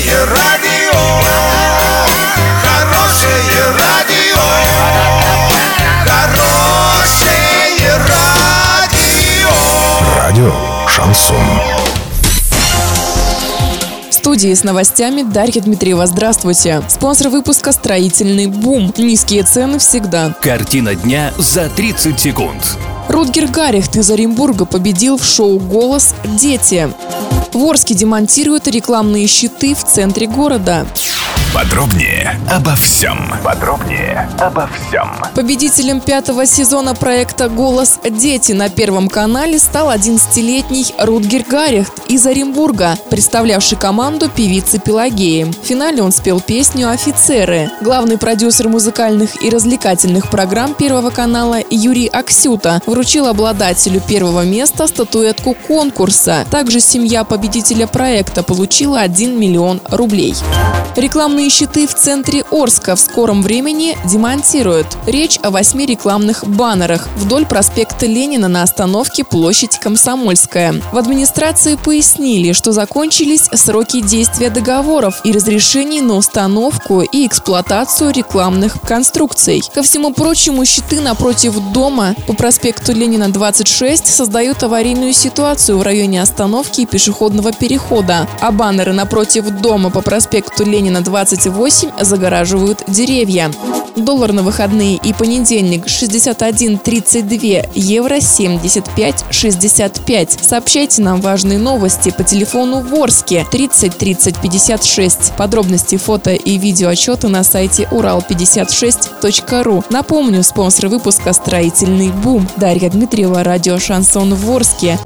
Хорошее радио, хорошее радио, хорошее радио. Радио Шансон. В студии с новостями Дарья Дмитриева. Здравствуйте. Спонсор выпуска «Строительный бум». Низкие цены всегда. Картина дня за 30 секунд. Рутгер Гаррихт из Оренбурга победил в шоу «Голос. Дети». В демонтируют рекламные щиты в центре города. Подробнее обо всем. Подробнее обо всем. Победителем пятого сезона проекта «Голос дети» на Первом канале стал 11-летний Рутгер Гаррихт из Оренбурга, представлявший команду певицы Пелагеи. В финале он спел песню «Офицеры». Главный продюсер музыкальных и развлекательных программ Первого канала Юрий Аксюта вручил обладателю первого места статуэтку конкурса. Также семья победителя проекта получила 1 миллион рублей. Рекламные щиты в центре Орска в скором времени демонтируют. Речь о восьми рекламных баннерах вдоль проспекта Ленина на остановке площадь Комсомольская. В администрации пояснили, что закончились сроки действия договоров и разрешений на установку и эксплуатацию рекламных конструкций. Ко всему прочему, щиты напротив дома по проспекту Ленина 26 создают аварийную ситуацию в районе остановки и пешеходного перехода, а баннеры напротив дома по проспекту Ленина 28 загораживают деревья. Доллар на выходные и понедельник 61.32, евро 75.65. Сообщайте нам важные новости по телефону Ворске 30 30 56. Подробности фото и видео отчета на сайте урал56.ру. Напомню, спонсор выпуска «Строительный бум». Дарья Дмитриева, радио «Шансон» Ворске.